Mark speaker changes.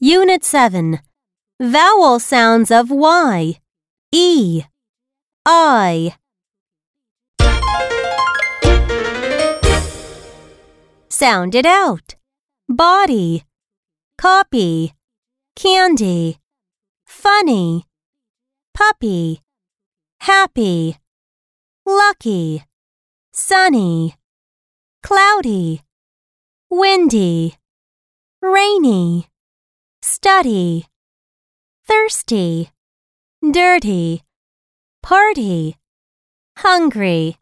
Speaker 1: Unit 7 Vowel sounds of Y, E, I. Sound it out. Body, copy, candy, funny, puppy, happy, lucky, sunny, cloudy, windy, rainy, study, thirsty, dirty, party, hungry.